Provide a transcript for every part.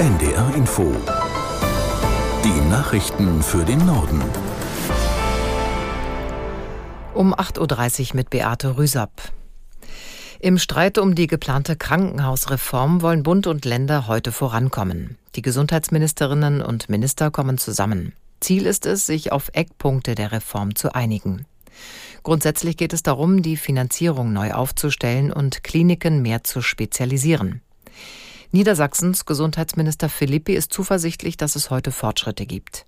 NDR Info. Die Nachrichten für den Norden. Um 8.30 Uhr mit Beate Rüsapp. Im Streit um die geplante Krankenhausreform wollen Bund und Länder heute vorankommen. Die Gesundheitsministerinnen und Minister kommen zusammen. Ziel ist es, sich auf Eckpunkte der Reform zu einigen. Grundsätzlich geht es darum, die Finanzierung neu aufzustellen und Kliniken mehr zu spezialisieren. Niedersachsens Gesundheitsminister Philippi ist zuversichtlich, dass es heute Fortschritte gibt.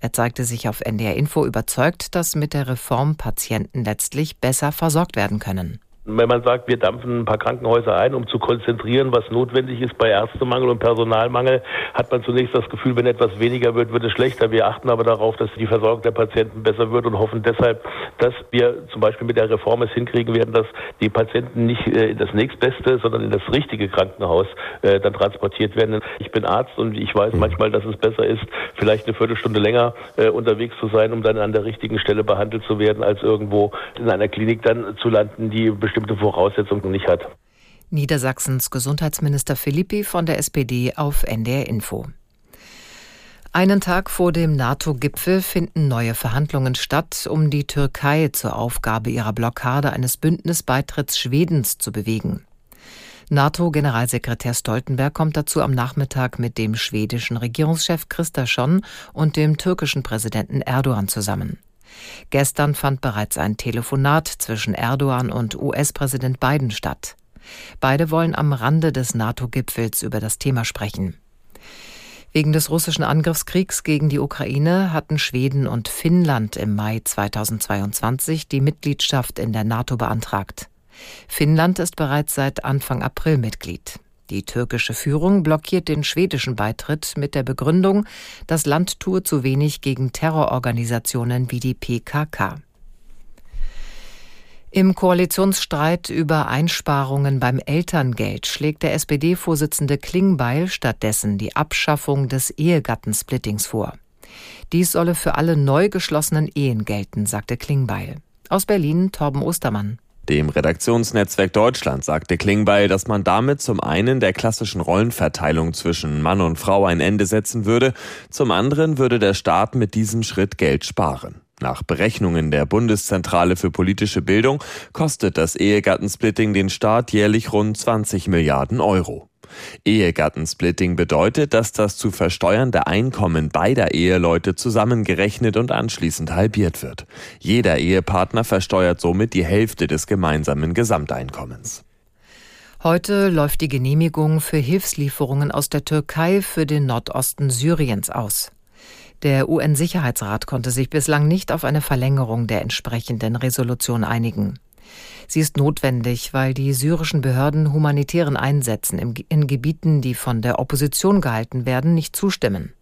Er zeigte sich auf NDR Info überzeugt, dass mit der Reform Patienten letztlich besser versorgt werden können. Wenn man sagt, wir dampfen ein paar Krankenhäuser ein, um zu konzentrieren, was notwendig ist bei Ärztemangel und Personalmangel, hat man zunächst das Gefühl, wenn etwas weniger wird, wird es schlechter. Wir achten aber darauf, dass die Versorgung der Patienten besser wird und hoffen deshalb, dass wir zum Beispiel mit der Reform es hinkriegen werden, dass die Patienten nicht äh, in das nächstbeste, sondern in das richtige Krankenhaus äh, dann transportiert werden. Ich bin Arzt und ich weiß mhm. manchmal, dass es besser ist, vielleicht eine Viertelstunde länger äh, unterwegs zu sein, um dann an der richtigen Stelle behandelt zu werden, als irgendwo in einer Klinik dann zu landen, die bestimmte Voraussetzungen nicht hat. Niedersachsens Gesundheitsminister Philippi von der SPD auf NDR Info. Einen Tag vor dem NATO-Gipfel finden neue Verhandlungen statt, um die Türkei zur Aufgabe ihrer Blockade eines Bündnisbeitritts Schwedens zu bewegen. NATO-Generalsekretär Stoltenberg kommt dazu am Nachmittag mit dem schwedischen Regierungschef Christa Schon und dem türkischen Präsidenten Erdogan zusammen. Gestern fand bereits ein Telefonat zwischen Erdogan und US-Präsident Biden statt. Beide wollen am Rande des NATO-Gipfels über das Thema sprechen. Wegen des russischen Angriffskriegs gegen die Ukraine hatten Schweden und Finnland im Mai 2022 die Mitgliedschaft in der NATO beantragt. Finnland ist bereits seit Anfang April Mitglied. Die türkische Führung blockiert den schwedischen Beitritt mit der Begründung, das Land tue zu wenig gegen Terrororganisationen wie die PKK. Im Koalitionsstreit über Einsparungen beim Elterngeld schlägt der SPD-Vorsitzende Klingbeil stattdessen die Abschaffung des Ehegattensplittings vor. Dies solle für alle neu geschlossenen Ehen gelten, sagte Klingbeil. Aus Berlin Torben Ostermann. Dem Redaktionsnetzwerk Deutschland sagte Klingbeil, dass man damit zum einen der klassischen Rollenverteilung zwischen Mann und Frau ein Ende setzen würde, zum anderen würde der Staat mit diesem Schritt Geld sparen. Nach Berechnungen der Bundeszentrale für politische Bildung kostet das Ehegattensplitting den Staat jährlich rund 20 Milliarden Euro. Ehegattensplitting bedeutet, dass das zu versteuernde Einkommen beider Eheleute zusammengerechnet und anschließend halbiert wird. Jeder Ehepartner versteuert somit die Hälfte des gemeinsamen Gesamteinkommens. Heute läuft die Genehmigung für Hilfslieferungen aus der Türkei für den Nordosten Syriens aus. Der UN-Sicherheitsrat konnte sich bislang nicht auf eine Verlängerung der entsprechenden Resolution einigen. Sie ist notwendig, weil die syrischen Behörden humanitären Einsätzen in Gebieten, die von der Opposition gehalten werden, nicht zustimmen.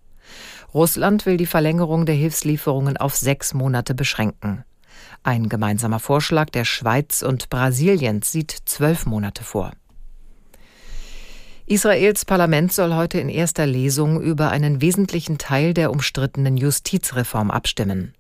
Russland will die Verlängerung der Hilfslieferungen auf sechs Monate beschränken. Ein gemeinsamer Vorschlag der Schweiz und Brasiliens sieht zwölf Monate vor. Israels Parlament soll heute in erster Lesung über einen wesentlichen Teil der umstrittenen Justizreform abstimmen.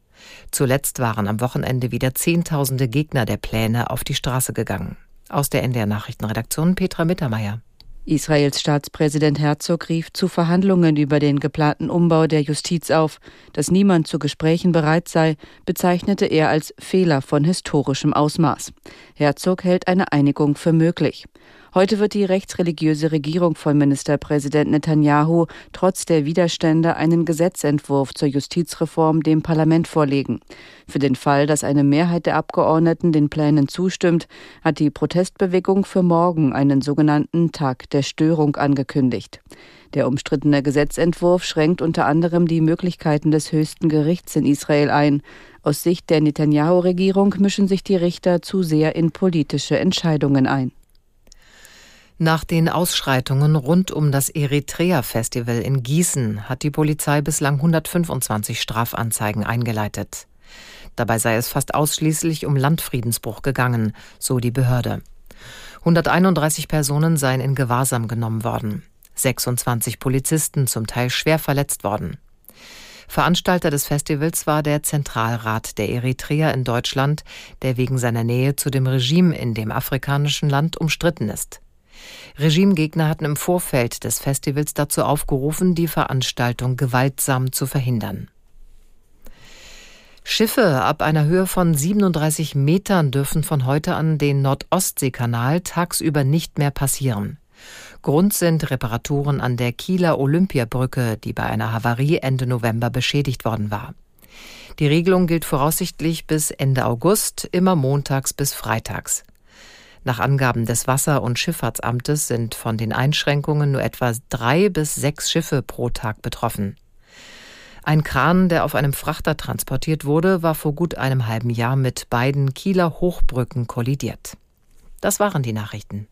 Zuletzt waren am Wochenende wieder Zehntausende Gegner der Pläne auf die Straße gegangen. Aus der NDR Nachrichtenredaktion Petra Mittermeier. Israels Staatspräsident Herzog rief zu Verhandlungen über den geplanten Umbau der Justiz auf. Dass niemand zu Gesprächen bereit sei, bezeichnete er als Fehler von historischem Ausmaß. Herzog hält eine Einigung für möglich. Heute wird die rechtsreligiöse Regierung von Ministerpräsident Netanyahu trotz der Widerstände einen Gesetzentwurf zur Justizreform dem Parlament vorlegen. Für den Fall, dass eine Mehrheit der Abgeordneten den Plänen zustimmt, hat die Protestbewegung für morgen einen sogenannten Tag der Störung angekündigt. Der umstrittene Gesetzentwurf schränkt unter anderem die Möglichkeiten des höchsten Gerichts in Israel ein. Aus Sicht der Netanyahu-Regierung mischen sich die Richter zu sehr in politische Entscheidungen ein. Nach den Ausschreitungen rund um das Eritrea-Festival in Gießen hat die Polizei bislang 125 Strafanzeigen eingeleitet. Dabei sei es fast ausschließlich um Landfriedensbruch gegangen, so die Behörde. 131 Personen seien in Gewahrsam genommen worden, 26 Polizisten zum Teil schwer verletzt worden. Veranstalter des Festivals war der Zentralrat der Eritrea in Deutschland, der wegen seiner Nähe zu dem Regime in dem afrikanischen Land umstritten ist. Regimegegner hatten im Vorfeld des Festivals dazu aufgerufen, die Veranstaltung gewaltsam zu verhindern. Schiffe ab einer Höhe von 37 Metern dürfen von heute an den Nordostseekanal tagsüber nicht mehr passieren. Grund sind Reparaturen an der Kieler Olympiabrücke, die bei einer Havarie Ende November beschädigt worden war. Die Regelung gilt voraussichtlich bis Ende August, immer montags bis freitags. Nach Angaben des Wasser- und Schifffahrtsamtes sind von den Einschränkungen nur etwa drei bis sechs Schiffe pro Tag betroffen. Ein Kran, der auf einem Frachter transportiert wurde, war vor gut einem halben Jahr mit beiden Kieler Hochbrücken kollidiert. Das waren die Nachrichten.